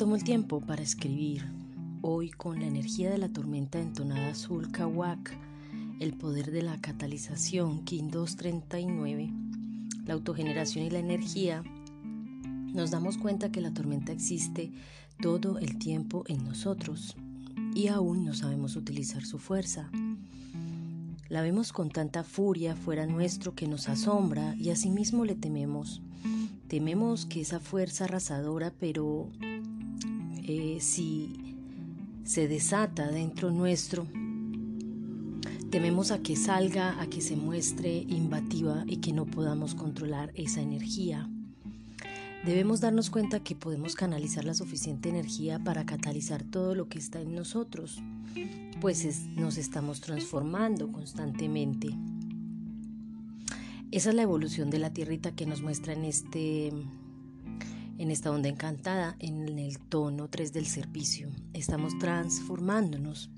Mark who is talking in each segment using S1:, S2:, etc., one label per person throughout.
S1: tomo el tiempo para escribir, hoy con la energía de la tormenta entonada azul Kawak, el poder de la catalización King 239, la autogeneración y la energía, nos damos cuenta que la tormenta existe todo el tiempo en nosotros y aún no sabemos utilizar su fuerza. La vemos con tanta furia fuera nuestro que nos asombra y asimismo le tememos. Tememos que esa fuerza arrasadora, pero si se desata dentro nuestro, tememos a que salga, a que se muestre imbativa y que no podamos controlar esa energía. Debemos darnos cuenta que podemos canalizar la suficiente energía para catalizar todo lo que está en nosotros, pues nos estamos transformando constantemente. Esa es la evolución de la tierrita que nos muestra en este en esta onda encantada, en el tono 3 del servicio. Estamos transformándonos.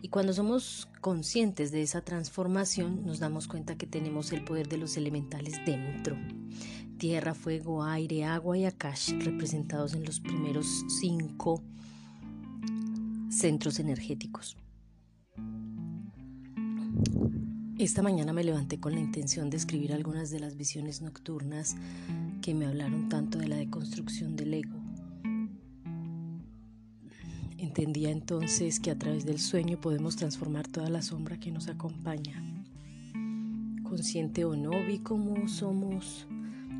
S1: Y cuando somos conscientes de esa transformación, nos damos cuenta que tenemos el poder de los elementales dentro tierra, fuego, aire, agua y Akash, representados en los primeros cinco centros energéticos. Esta mañana me levanté con la intención de escribir algunas de las visiones nocturnas que me hablaron tanto de la deconstrucción del ego. Entendía entonces que a través del sueño podemos transformar toda la sombra que nos acompaña. Consciente o no, vi cómo somos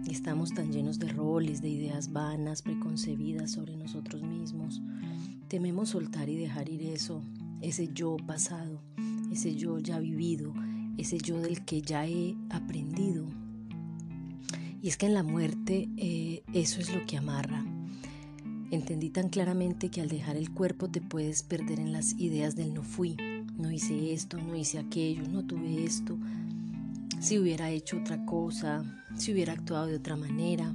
S1: Estamos tan llenos de roles, de ideas vanas, preconcebidas sobre nosotros mismos. Tememos soltar y dejar ir eso, ese yo pasado, ese yo ya vivido, ese yo del que ya he aprendido. Y es que en la muerte eh, eso es lo que amarra. Entendí tan claramente que al dejar el cuerpo te puedes perder en las ideas del no fui, no hice esto, no hice aquello, no tuve esto, si hubiera hecho otra cosa, si hubiera actuado de otra manera,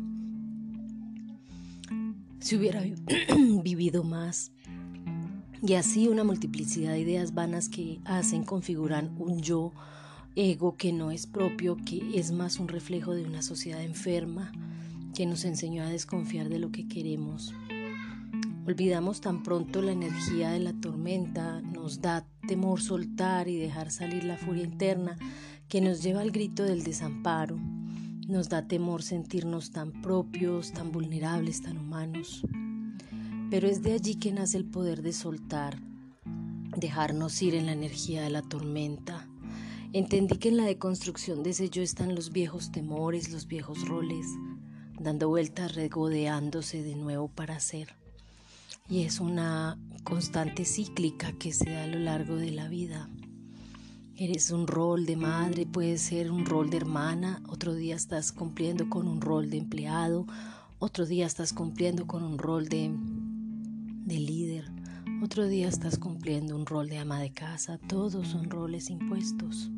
S1: si hubiera vivido más. Y así una multiplicidad de ideas vanas que hacen configurar un yo ego que no es propio, que es más un reflejo de una sociedad enferma que nos enseñó a desconfiar de lo que queremos. Olvidamos tan pronto la energía de la tormenta, nos da temor soltar y dejar salir la furia interna que nos lleva al grito del desamparo. Nos da temor sentirnos tan propios, tan vulnerables, tan humanos. Pero es de allí que nace el poder de soltar, dejarnos ir en la energía de la tormenta. Entendí que en la deconstrucción de ese yo están los viejos temores, los viejos roles, dando vueltas, regodeándose de nuevo para ser. Y es una constante cíclica que se da a lo largo de la vida. Eres un rol de madre, puede ser un rol de hermana, otro día estás cumpliendo con un rol de empleado, otro día estás cumpliendo con un rol de, de líder, otro día estás cumpliendo un rol de ama de casa, todos son roles impuestos,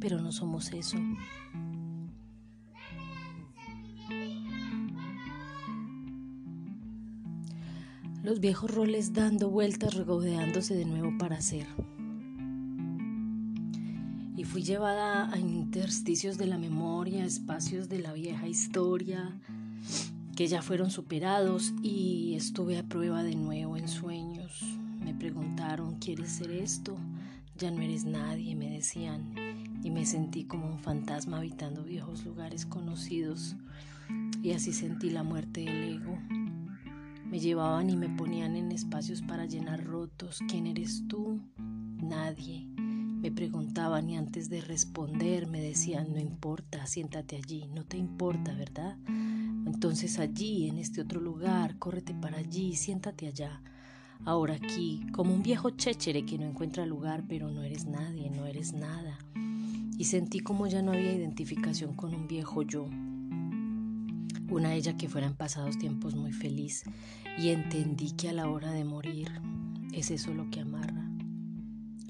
S1: pero no somos eso. Los viejos roles dando vueltas, regodeándose de nuevo para ser y fui llevada a intersticios de la memoria, espacios de la vieja historia que ya fueron superados y estuve a prueba de nuevo en sueños. Me preguntaron, ¿quieres ser esto? Ya no eres nadie, me decían, y me sentí como un fantasma habitando viejos lugares conocidos y así sentí la muerte del ego. Me llevaban y me ponían en espacios para llenar rotos. ¿Quién eres tú? Nadie. Me preguntaban y antes de responder me decían, no importa, siéntate allí, no te importa, ¿verdad? Entonces allí, en este otro lugar, córrete para allí, siéntate allá. Ahora aquí, como un viejo chéchere que no encuentra lugar, pero no eres nadie, no eres nada. Y sentí como ya no había identificación con un viejo yo. Una ella que fueran pasados tiempos muy feliz. Y entendí que a la hora de morir es eso lo que amarra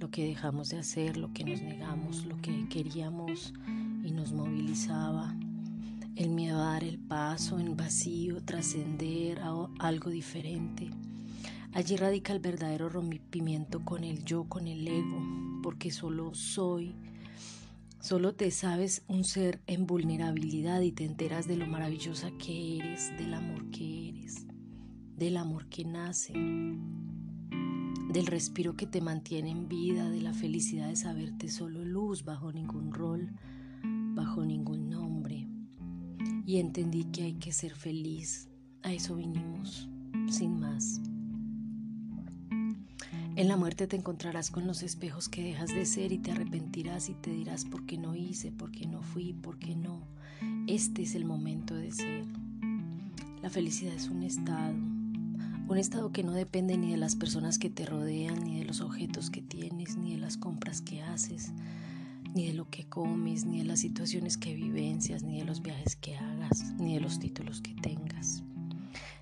S1: lo que dejamos de hacer, lo que nos negamos, lo que queríamos y nos movilizaba, el miedo a dar el paso en vacío, trascender a algo diferente. Allí radica el verdadero rompimiento con el yo, con el ego, porque solo soy, solo te sabes un ser en vulnerabilidad y te enteras de lo maravillosa que eres, del amor que eres. del amor que nace, del respiro que te mantiene en vida, de la felicidad de saberte solo luz, bajo ningún rol, bajo ningún nombre. Y entendí que hay que ser feliz. A eso vinimos, sin más. En la muerte te encontrarás con los espejos que dejas de ser y te arrepentirás y te dirás por qué no hice, por qué no fui, por qué no. Este es el momento de ser. La felicidad es un estado, un estado que no depende ni de las personas que te rodean, ni de los objetos que tienes, ni de las compras que haces, ni de lo que comes, ni de las situaciones que vivencias, ni de los viajes que hagas, ni de los títulos que tengas.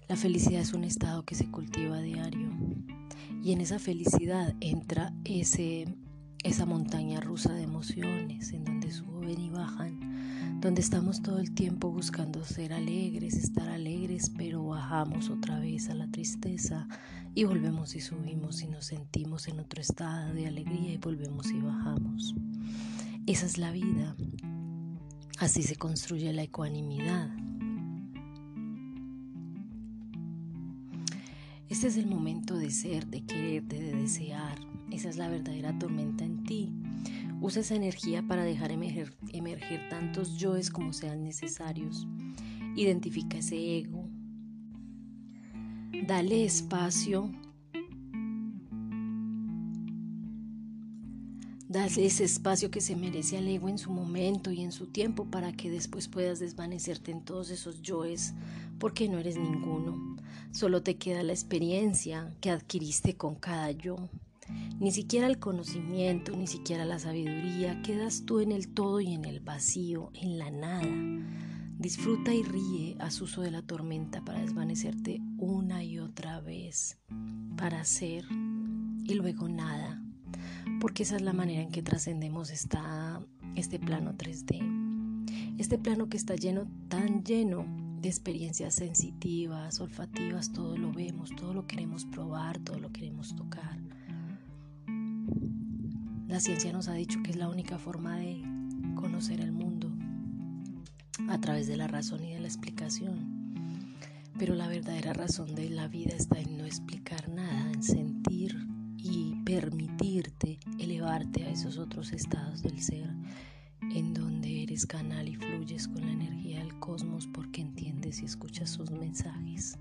S1: La felicidad es un estado que se cultiva a diario y en esa felicidad entra ese, esa montaña rusa de emociones en donde suben y bajan, donde estamos todo el tiempo buscando ser alegres, estar alegres, pero bajamos otra vez a la tristeza y volvemos y subimos y nos sentimos en otro estado de alegría y volvemos y bajamos. Esa es la vida. Así se construye la ecuanimidad. Este es el momento de ser, de quererte, de desear. Esa es la verdadera tormenta en ti. Usa esa energía para dejar emerger, tantos yoes como sean necesarios. Identifica ese ego. Dale espacio. Dale ese espacio que se merece al ego en su momento y en su tiempo para que después puedas desvanecerte en todos esos yoes porque no eres ninguno. Solo te queda la experiencia que adquiriste con cada yo. Ni siquiera el conocimiento, ni siquiera la sabiduría, quedas tú en el todo y en el vacío, en la nada. Disfruta y ríe a uso de la tormenta para desvanecerte una y otra vez, para ser y luego nada, porque esa es la manera en que trascendemos este plano 3D, este plano que está lleno, tan lleno de experiencias sensitivas, olfativas, todo lo vemos, todo lo queremos probar, todo lo queremos tocar. La ciencia nos ha dicho que es la única forma de conocer el mundo a través de la razón y de la explicación. Pero la verdadera razón de la vida está en no explicar nada, en sentir y permitirte elevarte a esos otros estados del ser en donde canal y fluyes con la energía del cosmos porque entiendes y escuchas sus mensajes.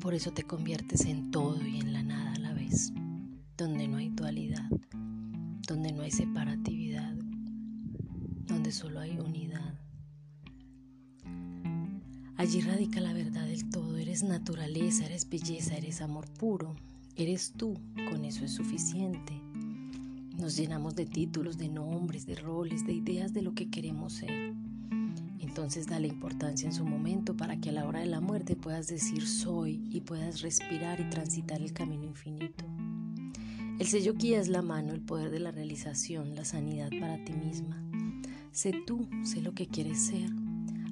S1: Por eso te conviertes en todo y en la nada a la vez, donde no hay dualidad, donde no hay separatividad, donde solo hay unidad. Allí radica la verdad del todo, eres naturaleza, eres belleza, eres amor puro, eres tú, con eso es suficiente nos llenamos de títulos, de nombres, de roles, de ideas de lo que queremos ser. Entonces dale importancia en su momento para que a la hora de la muerte puedas decir soy y puedas respirar y transitar el camino infinito. El sello guía es la mano, el poder de la realización, la sanidad para ti misma. Sé tú, sé lo que quieres ser.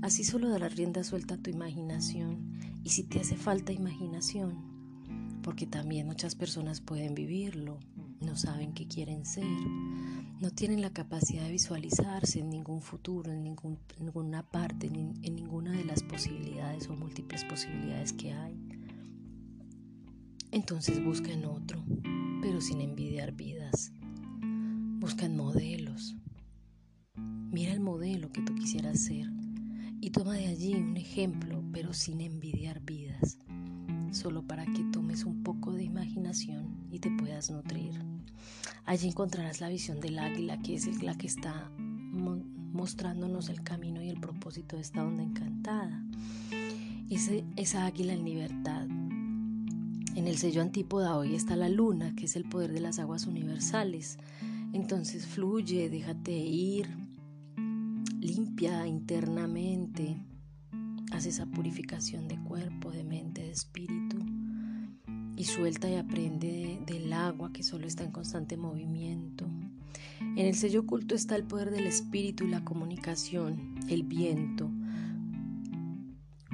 S1: Así solo darás rienda suelta a tu imaginación y si te hace falta imaginación, porque también muchas personas pueden vivirlo, no saben qué quieren ser, no tienen la capacidad de visualizarse en ningún futuro, en ninguna parte, en ninguna de las posibilidades o múltiples posibilidades que hay. Entonces buscan otro, pero sin envidiar vidas. Buscan modelos. Mira el modelo que tú quisieras ser y toma de allí un ejemplo, pero sin envidiar vidas solo para que tomes un poco de imaginación y te puedas nutrir. Allí encontrarás la visión del águila, que es la que está mostrándonos el camino y el propósito de esta onda encantada. esa águila en libertad. En el sello antípoda hoy está la luna, que es el poder de las aguas universales. Entonces fluye, déjate ir, limpia internamente, haz esa purificación de cuerpo, de mente, de espíritu y suelta y aprende del agua que solo está en constante movimiento. En el sello oculto está el poder del espíritu y la comunicación, el viento.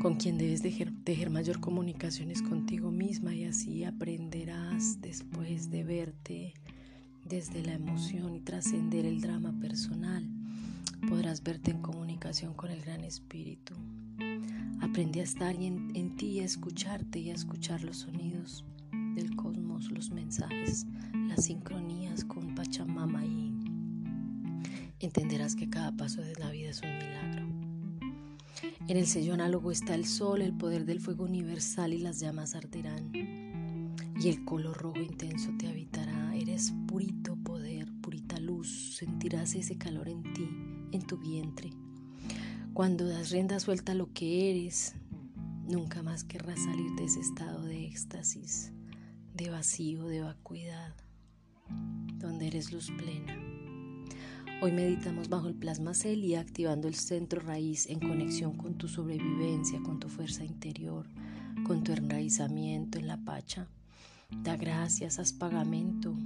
S1: Con quien debes tejer mayor comunicación es contigo misma y así aprenderás después de verte desde la emoción y trascender el drama personal podrás verte en comunicación con el Gran Espíritu. Aprende a estar en, en ti a escucharte y a escuchar los sonidos del cosmos, los mensajes, las sincronías con Pachamama y entenderás que cada paso de la vida es un milagro. En el sello análogo está el sol, el poder del fuego universal y las llamas arderán. Y el color rojo intenso te habitará. Eres purito poder, purita luz. Sentirás ese calor en ti, en tu vientre. Cuando das rienda suelta a lo que eres, nunca más querrás salir de ese estado de éxtasis, de vacío, de vacuidad, donde eres luz plena. Hoy meditamos bajo el plasma celia, activando el centro raíz en conexión con tu sobrevivencia, con tu fuerza interior, con tu enraizamiento en la pacha. Da gracias, haz pagamento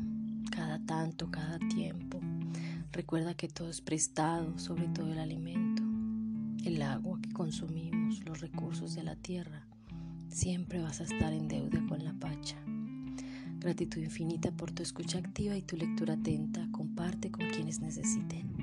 S1: cada tanto, cada tiempo. Recuerda que todo es prestado, sobre todo el alimento, el agua que consumimos, los recursos de la tierra. Siempre vas a estar en deuda con la pacha. Gratitud infinita por tu escucha activa y tu lectura atenta. Comparte con quienes necesiten.